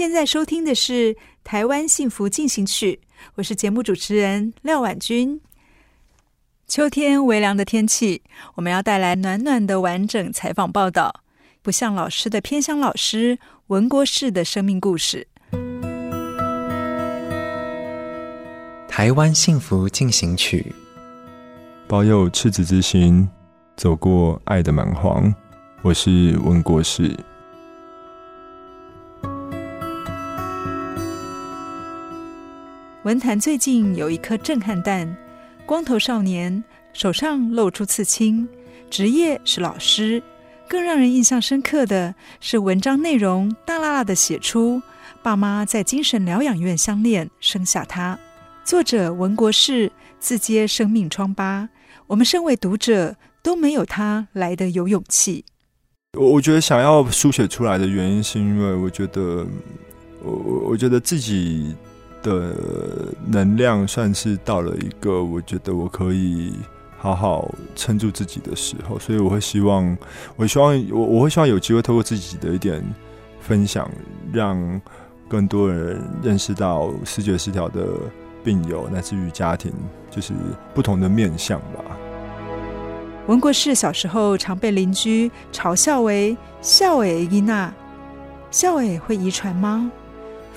现在收听的是《台湾幸福进行曲》，我是节目主持人廖婉君。秋天微凉的天气，我们要带来暖暖的完整采访报道。不像老师的偏乡老师文国士的生命故事。台湾幸福进行曲，保有赤子之心，走过爱的蛮荒。我是文国士。文坛最近有一颗震撼弹，光头少年手上露出刺青，职业是老师。更让人印象深刻的是文章内容大剌剌的写出爸妈在精神疗养院相恋，生下他。作者文国士自揭生命疮疤，我们身为读者都没有他来得有勇气。我我觉得想要书写出来的原因，是因为我觉得我我觉得自己。的能量算是到了一个我觉得我可以好好撑住自己的时候，所以我会希望，我希望我我会希望有机会透过自己的一点分享，让更多人认识到视觉失调的病友乃至于家庭，就是不同的面相吧。文国士小时候常被邻居嘲笑为“笑诶伊娜”，笑诶会遗传吗？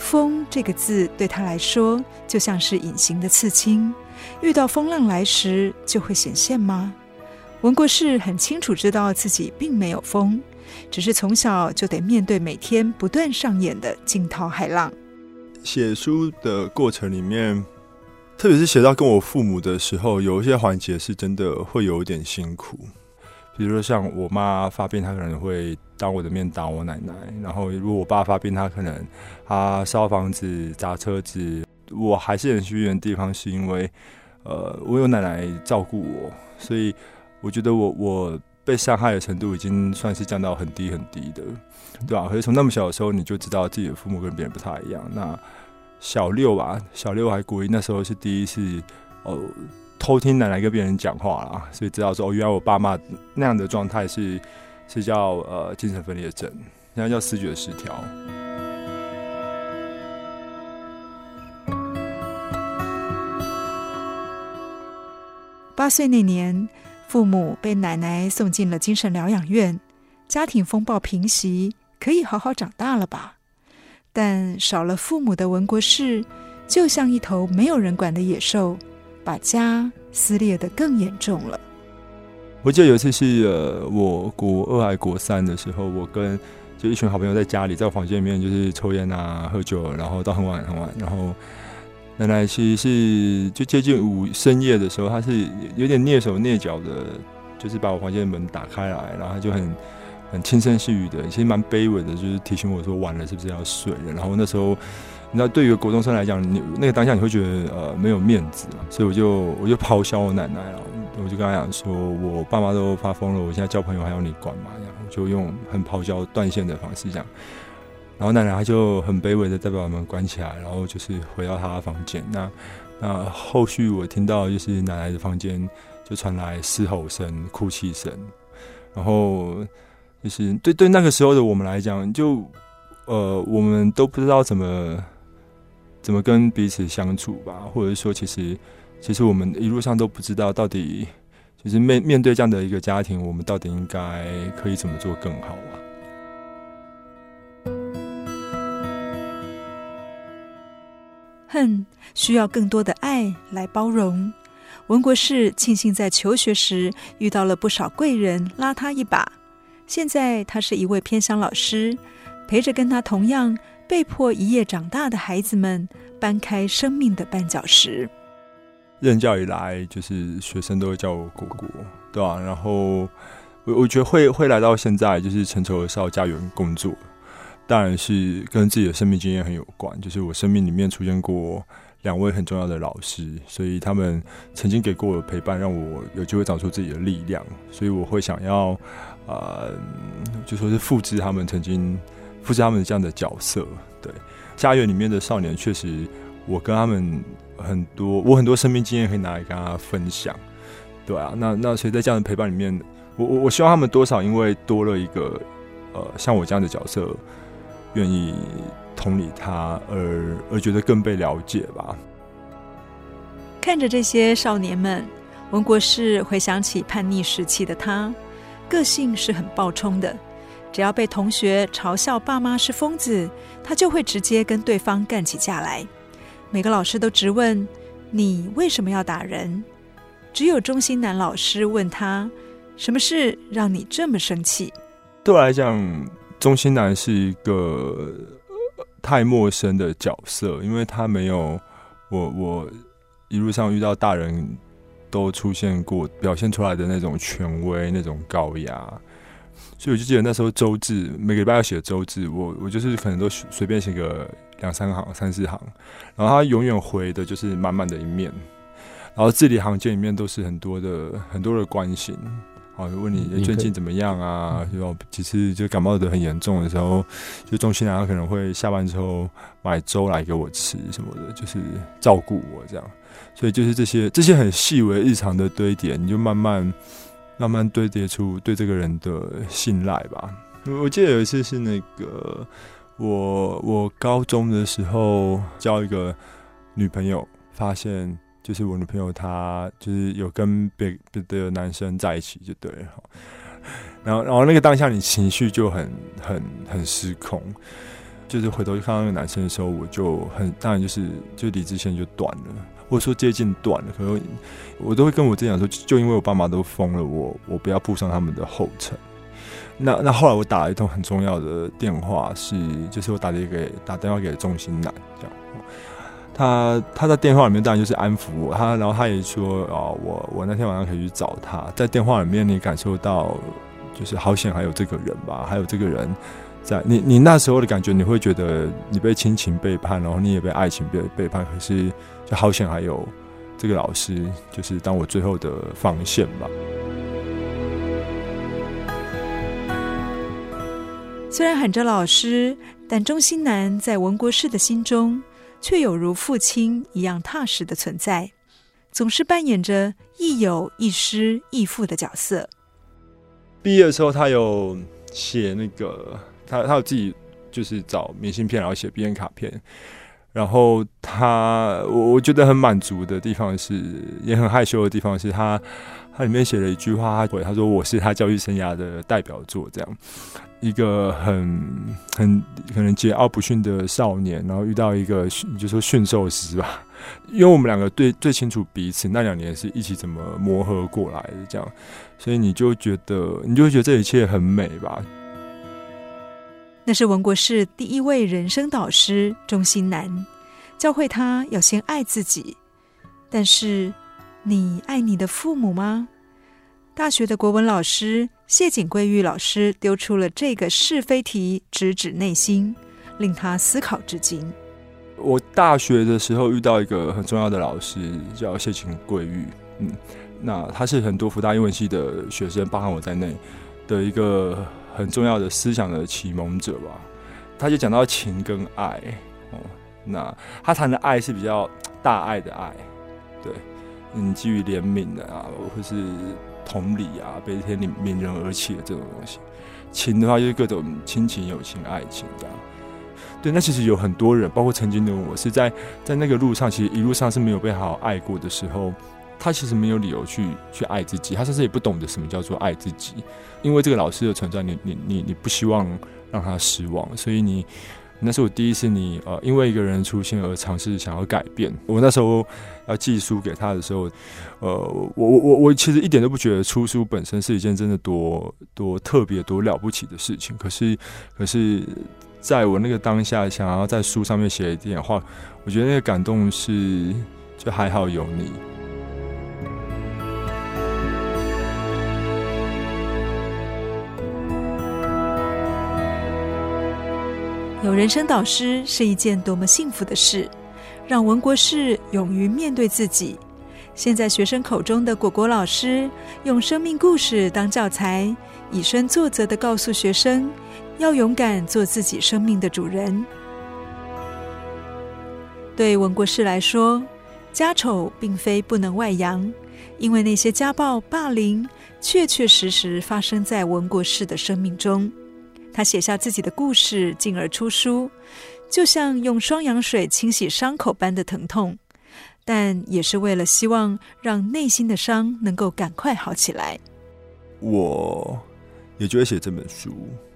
风这个字对他来说就像是隐形的刺青，遇到风浪来时就会显现吗？文国士很清楚知道自己并没有风，只是从小就得面对每天不断上演的惊涛骇浪。写书的过程里面，特别是写到跟我父母的时候，有一些环节是真的会有点辛苦。比如说像我妈发病，她可能会当我的面打我奶奶；然后如果我爸发病，他可能他烧房子、砸车子。我还是很幸运的地方，是因为呃，我有奶奶照顾我，所以我觉得我我被伤害的程度已经算是降到很低很低的，对吧？可是从那么小的时候，你就知道自己的父母跟别人不太一样。那小六吧，小六还国一，那时候是第一次哦。偷听奶奶跟别人讲话啦，所以知道说，原来我爸妈那样的状态是是叫呃精神分裂症，现在叫思觉失调。八岁那年，父母被奶奶送进了精神疗养院，家庭风暴平息，可以好好长大了吧？但少了父母的文国士，就像一头没有人管的野兽。把家撕裂得更严重了。我记得有一次是呃，我国二还国三的时候，我跟就一群好朋友在家里，在我房间里面就是抽烟啊、喝酒，然后到很晚很晚。然后奶奶其实是就接近午深夜的时候，她是有点蹑手蹑脚的，就是把我房间的门打开来，然后她就很很轻声细语的，其实蛮卑微的，就是提醒我说晚了是不是要睡了。然后那时候。那对于国中生来讲，你那个当下你会觉得呃没有面子嘛，所以我就我就咆哮我奶奶了，我就跟她讲说，我爸妈都发疯了，我现在交朋友还要你管吗？然后就用很咆哮断线的方式讲，然后奶奶她就很卑微的再把我们关起来，然后就是回到她的房间。那那后续我听到就是奶奶的房间就传来嘶吼声、哭泣声，然后就是对对那个时候的我们来讲，就呃我们都不知道怎么。怎么跟彼此相处吧，或者说，其实，其实我们一路上都不知道到底，其实面面对这样的一个家庭，我们到底应该可以怎么做更好啊？恨，需要更多的爱来包容。文国士庆幸在求学时遇到了不少贵人拉他一把，现在他是一位偏乡老师，陪着跟他同样被迫一夜长大的孩子们搬开生命的绊脚石。任教以来，就是学生都会叫我果果，对吧、啊？然后我我觉得会会来到现在，就是成仇的少家园工作，当然是跟自己的生命经验很有关。就是我生命里面出现过两位很重要的老师，所以他们曾经给过我的陪伴，让我有机会长出自己的力量。所以我会想要，呃，就说是复制他们曾经复制他们这样的角色。对，家园里面的少年，确实我跟他们很多，我很多生命经验可以拿来跟他分享。对啊，那那所以在这样的陪伴里面，我我我希望他们多少因为多了一个呃像我这样的角色，愿意。同理他，而而觉得更被了解吧。看着这些少年们，文国士回想起叛逆时期的他，个性是很暴冲的。只要被同学嘲笑爸妈是疯子，他就会直接跟对方干起架来。每个老师都质问：“你为什么要打人？”只有中心男老师问他：“什么事让你这么生气？”对我来讲，中心男是一个。太陌生的角色，因为他没有我我一路上遇到大人都出现过表现出来的那种权威、那种高压，所以我就记得那时候周志每个礼拜要写周志，我我就是可能都随便写个两三行、三四行，然后他永远回的就是满满的一面，然后字里行间里面都是很多的很多的关心。好，问你最近怎么样啊？就几次就感冒得很严重的时候，就钟欣南可能会下班之后买粥来给我吃什么的，就是照顾我这样。所以就是这些这些很细微日常的堆叠，你就慢慢慢慢堆叠出对这个人的信赖吧。我记得有一次是那个我我高中的时候交一个女朋友，发现。就是我女朋友，她就是有跟别别的男生在一起，就对了。然后，然后那个当下，你情绪就很、很、很失控。就是回头去看到那个男生的时候，我就很当然就是就理智线就断了，或者说接近断了。可能我都会跟我自己讲说，就因为我爸妈都疯了，我我不要步上他们的后尘。那那后来我打了一通很重要的电话，是就是我打了一个打电话给钟欣南这样。他他在电话里面当然就是安抚我，他然后他也说哦，我我那天晚上可以去找他，在电话里面你感受到就是好险还有这个人吧，还有这个人在你你那时候的感觉，你会觉得你被亲情背叛，然后你也被爱情背背叛，可是就好险还有这个老师，就是当我最后的防线吧。虽然喊着老师，但钟欣南在文国士的心中。却有如父亲一样踏实的存在，总是扮演着亦友亦师亦父的角色。毕业的时候，他有写那个，他他有自己就是找明信片，然后写毕业卡片。然后他，我我觉得很满足的地方是，也很害羞的地方是他，他里面写了一句话，他回他说我是他教育生涯的代表作，这样。一个很很可能桀骜不驯的少年，然后遇到一个就说驯兽师吧，因为我们两个对最清楚彼此，那两年是一起怎么磨合过来的，这样，所以你就觉得你就会觉得这一切很美吧。那是文国士第一位人生导师钟心南，教会他要先爱自己。但是，你爱你的父母吗？大学的国文老师谢景桂玉老师丢出了这个是非题，直指内心，令他思考至今。我大学的时候遇到一个很重要的老师，叫谢景桂玉。嗯，那他是很多福大英文系的学生，包含我在内的一个很重要的思想的启蒙者吧。他就讲到情跟爱，哦，那他谈的爱是比较大爱的爱，对，嗯，基于怜悯的啊，或是。同理啊，悲天悯悯人而起的这种东西，情的话就是各种亲情、友情、爱情这样。对，那其实有很多人，包括曾经的我，是在在那个路上，其实一路上是没有被好好爱过的时候，他其实没有理由去去爱自己，他甚至也不懂得什么叫做爱自己。因为这个老师的存在，你你你你不希望让他失望，所以你那是我第一次你呃，因为一个人出现而尝试想要改变。我那时候要寄书给他的时候，呃，我我我我其实一点都不觉得出书本身是一件真的多多特别多了不起的事情。可是，可是在我那个当下，想要在书上面写一点话，我觉得那个感动是，就还好有你。有人生导师是一件多么幸福的事，让文国士勇于面对自己。现在学生口中的果果老师，用生命故事当教材，以身作则的告诉学生，要勇敢做自己生命的主人。对文国士来说，家丑并非不能外扬，因为那些家暴、霸凌，确确实实发生在文国士的生命中。他写下自己的故事，进而出书，就像用双氧水清洗伤口般的疼痛，但也是为了希望让内心的伤能够赶快好起来。我也就会写这本书，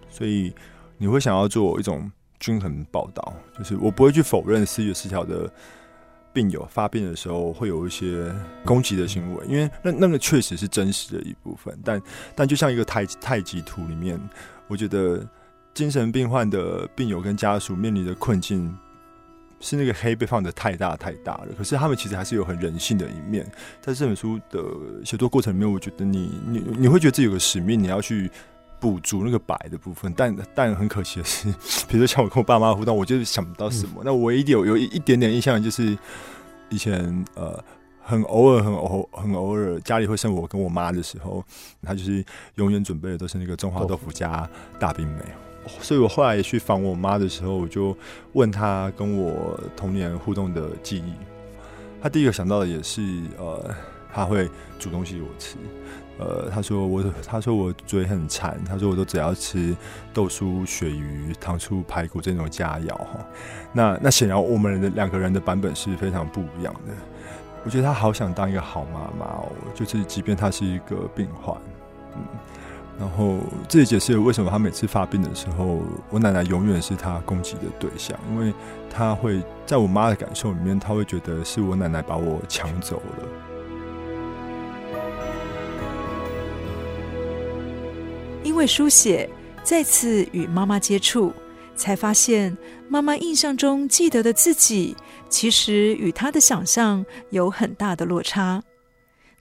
所以你会想要做一种均衡报道，就是我不会去否认思觉失调的病友发病的时候会有一些攻击的行为，因为那那个确实是真实的一部分，但但就像一个太太极图里面。我觉得精神病患的病友跟家属面临的困境，是那个黑被放得太大太大了。可是他们其实还是有很人性的一面。在这本书的写作过程里面，我觉得你你你会觉得自己有个使命，你要去补足那个白的部分。但但很可惜的是，比如说像我跟我爸妈互动，我就是想不到什么。嗯、那唯一有有一点点印象，就是以前呃。很偶尔，很偶，很偶尔，家里会剩我跟我妈的时候，他就是永远准备的都是那个中华豆腐加大冰梅。所以我后来也去访我妈的时候，我就问她跟我童年互动的记忆。她第一个想到的也是，呃，她会煮东西给我吃。呃，他说我，他说我嘴很馋，他说我都只要吃豆酥、鳕鱼、糖醋排骨这种佳肴哈。那那显然我们的两个人的版本是非常不一样的。我觉得他好想当一个好妈妈哦，就是即便他是一个病患，嗯，然后这也解释了为什么他每次发病的时候，我奶奶永远是他攻击的对象，因为他会在我妈的感受里面，他会觉得是我奶奶把我抢走了。因为书写，再次与妈妈接触，才发现妈妈印象中记得的自己，其实与他的想象有很大的落差。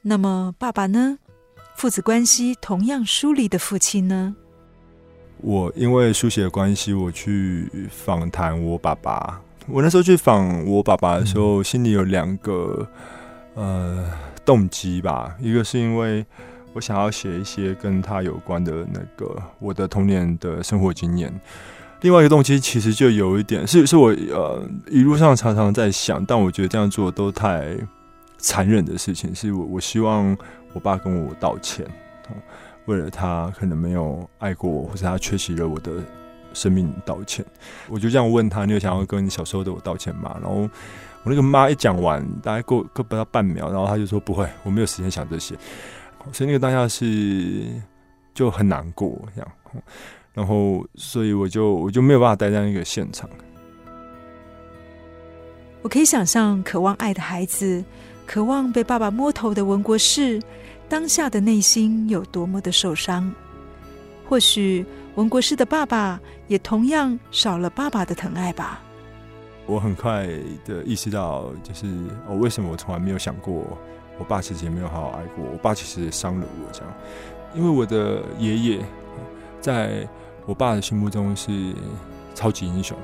那么爸爸呢？父子关系同样疏离的父亲呢？我因为书写的关系，我去访谈我爸爸。我那时候去访我爸爸的时候，心里有两个呃动机吧。一个是因为我想要写一些跟他有关的那个我的童年的生活经验。另外一个动机其实就有一点是，是我呃一路上常常在想，但我觉得这样做都太残忍的事情。是我我希望我爸跟我道歉，为了他可能没有爱过我，或者他缺席了我的生命道歉。我就这样问他：“你有想要跟你小时候的我道歉吗？”然后我那个妈一讲完，大概过过不到半秒，然后他就说：“不会，我没有时间想这些。”所以那个当下是就很难过这样。然后，所以我就我就没有办法待在那个现场。我可以想象，渴望爱的孩子，渴望被爸爸摸头的文国士，当下的内心有多么的受伤。或许文国士的爸爸也同样少了爸爸的疼爱吧。我很快的意识到，就是我为什么我从来没有想过，我爸其实也没有好好爱过我。我爸其实也伤了我，这样，因为我的爷爷在。我爸的心目中是超级英雄，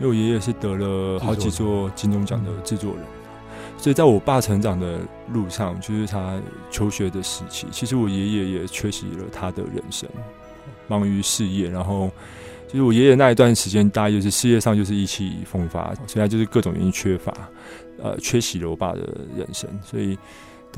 因为我爷爷是得了好几座金钟奖的制作人，所以在我爸成长的路上，就是他求学的时期，其实我爷爷也缺席了他的人生，忙于事业，然后就是我爷爷那一段时间，大概就是事业上就是意气风发，现在就是各种原因缺乏，呃，缺席了我爸的人生，所以。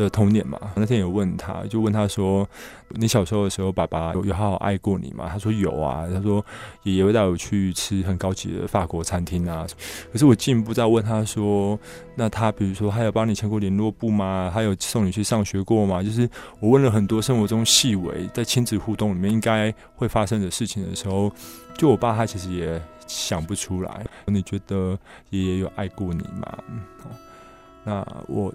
的童年嘛。那天有问他，就问他说：“你小时候的时候，爸爸有有好好爱过你吗？”他说：“有啊。”他说：“爷爷会带我去吃很高级的法国餐厅啊。”可是我进一步再问他说：“那他比如说，他有帮你签过联络簿吗？他有送你去上学过吗？”就是我问了很多生活中细微在亲子互动里面应该会发生的事情的时候，就我爸他其实也想不出来。你觉得爷爷有爱过你吗？那我。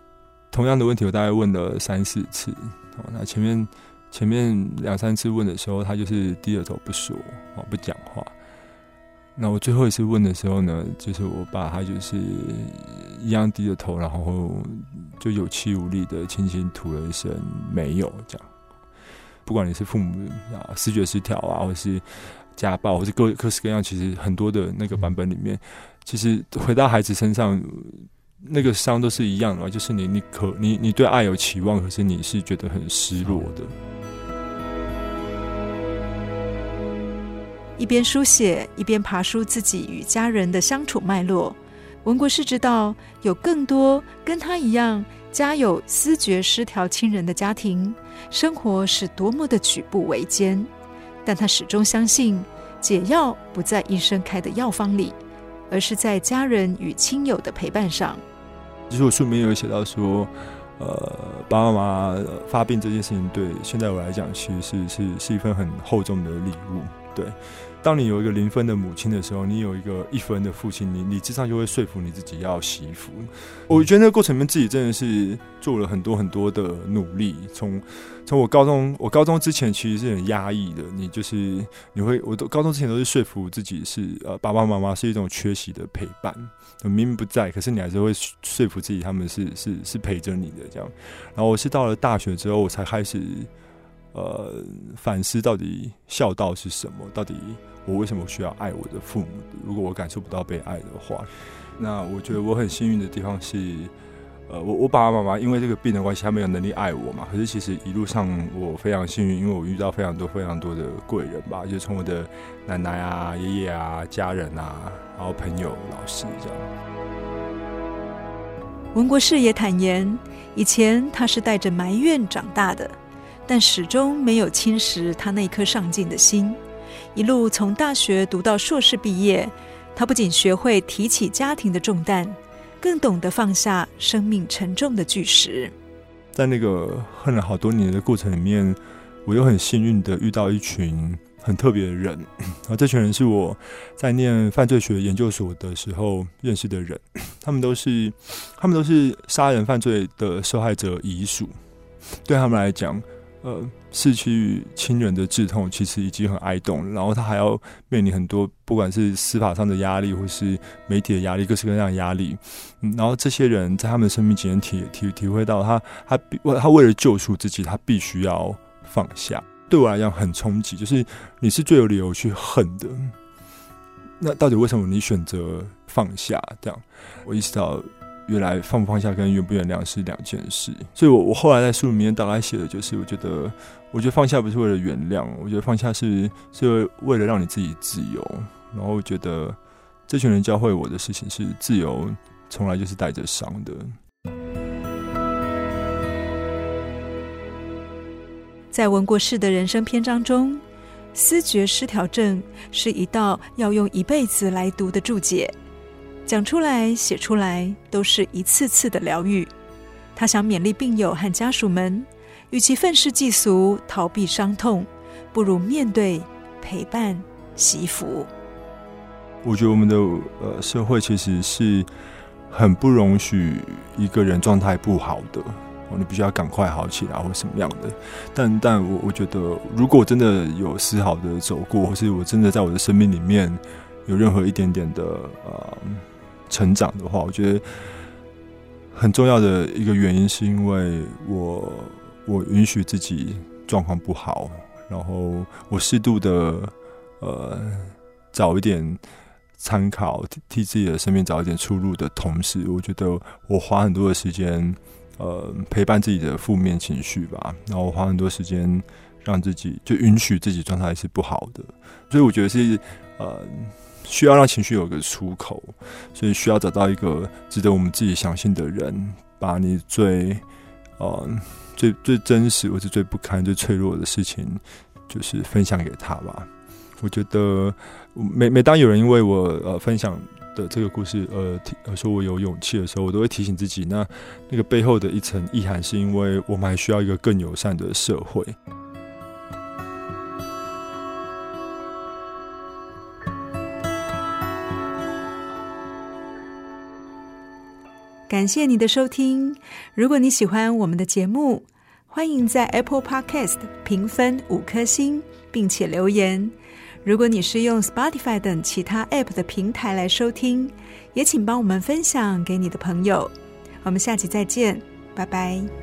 同样的问题，我大概问了三四次。哦，那前面前面两三次问的时候，他就是低着头不说，哦，不讲话。那我最后一次问的时候呢，就是我爸他就是一样低着头，然后就有气无力的轻轻吐了一声“没有”这样。不管你是父母啊，视觉失调啊，或是家暴，或是各各式各样，其实很多的那个版本里面，其实回到孩子身上。那个伤都是一样的，就是你，你可你，你对爱有期望，可是你是觉得很失落的。一边书写，一边爬梳自己与家人的相处脉络。文国士知道，有更多跟他一样家有思觉失调亲人的家庭，生活是多么的举步维艰。但他始终相信，解药不在医生开的药方里，而是在家人与亲友的陪伴上。其实我书里面有写到说，呃，爸爸妈妈发病这件事情，对现在我来讲，其实是是是一份很厚重的礼物，对。当你有一个零分的母亲的时候，你有一个一分的父亲，你你至少就会说服你自己要惜福。我觉得那个过程里面自己真的是做了很多很多的努力。从从我高中，我高中之前其实是很压抑的。你就是你会，我都高中之前都是说服自己是呃爸爸妈妈是一种缺席的陪伴，明明不在，可是你还是会说服自己他们是是是陪着你的这样。然后我是到了大学之后，我才开始呃反思到底孝道是什么，到底。我为什么需要爱我的父母？如果我感受不到被爱的话，那我觉得我很幸运的地方是，呃，我我爸爸妈妈因为这个病的关系，他没有能力爱我嘛。可是其实一路上我非常幸运，因为我遇到非常多非常多的贵人吧，就从我的奶奶啊、爷爷啊、家人啊，然后朋友、老师这样。文国士也坦言，以前他是带着埋怨长大的，但始终没有侵蚀他那颗上进的心。一路从大学读到硕士毕业，他不仅学会提起家庭的重担，更懂得放下生命沉重的巨石。在那个恨了好多年的过程里面，我又很幸运的遇到一群很特别的人，而 这群人是我在念犯罪学研究所的时候认识的人，他们都是他们都是杀人犯罪的受害者遗属，对他们来讲。呃，失去亲人的挚痛其实已经很哀痛，然后他还要面临很多，不管是司法上的压力，或是媒体的压力，各式各样的压力。然后这些人在他们的生命经验体体体会到他，他他他为了救赎自己，他必须要放下。对我来讲很冲击，就是你是最有理由去恨的，那到底为什么你选择放下？这样，我意识到。原来放不放下跟原不原谅是两件事，所以我我后来在书里面大概写的就是，我觉得，我觉得放下不是为了原谅，我觉得放下是是为了让你自己自由。然后我觉得这群人教会我的事情是，自由从来就是带着伤的。在文国世的人生篇章中，思觉失调症是一道要用一辈子来读的注解。讲出来、写出来，都是一次次的疗愈。他想勉励病友和家属们，与其愤世嫉俗、逃避伤痛，不如面对、陪伴、惜福。我觉得我们的呃社会其实是很不容许一个人状态不好的，你必须要赶快好起来或什么样的。但但我我觉得，如果真的有丝毫的走过，或是我真的在我的生命里面有任何一点点的呃。成长的话，我觉得很重要的一个原因，是因为我我允许自己状况不好，然后我适度的呃找一点参考，替自己的生命找一点出路的同时，我觉得我花很多的时间呃陪伴自己的负面情绪吧，然后我花很多时间让自己就允许自己状态是不好的，所以我觉得是呃。需要让情绪有个出口，所以需要找到一个值得我们自己相信的人，把你最呃最最真实或者最不堪、最脆弱的事情，就是分享给他吧。我觉得每每当有人因为我呃分享的这个故事呃提呃说我有勇气的时候，我都会提醒自己，那那个背后的一层意涵，是因为我们还需要一个更友善的社会。感谢你的收听。如果你喜欢我们的节目，欢迎在 Apple Podcast 评分五颗星，并且留言。如果你是用 Spotify 等其他 App 的平台来收听，也请帮我们分享给你的朋友。我们下期再见，拜拜。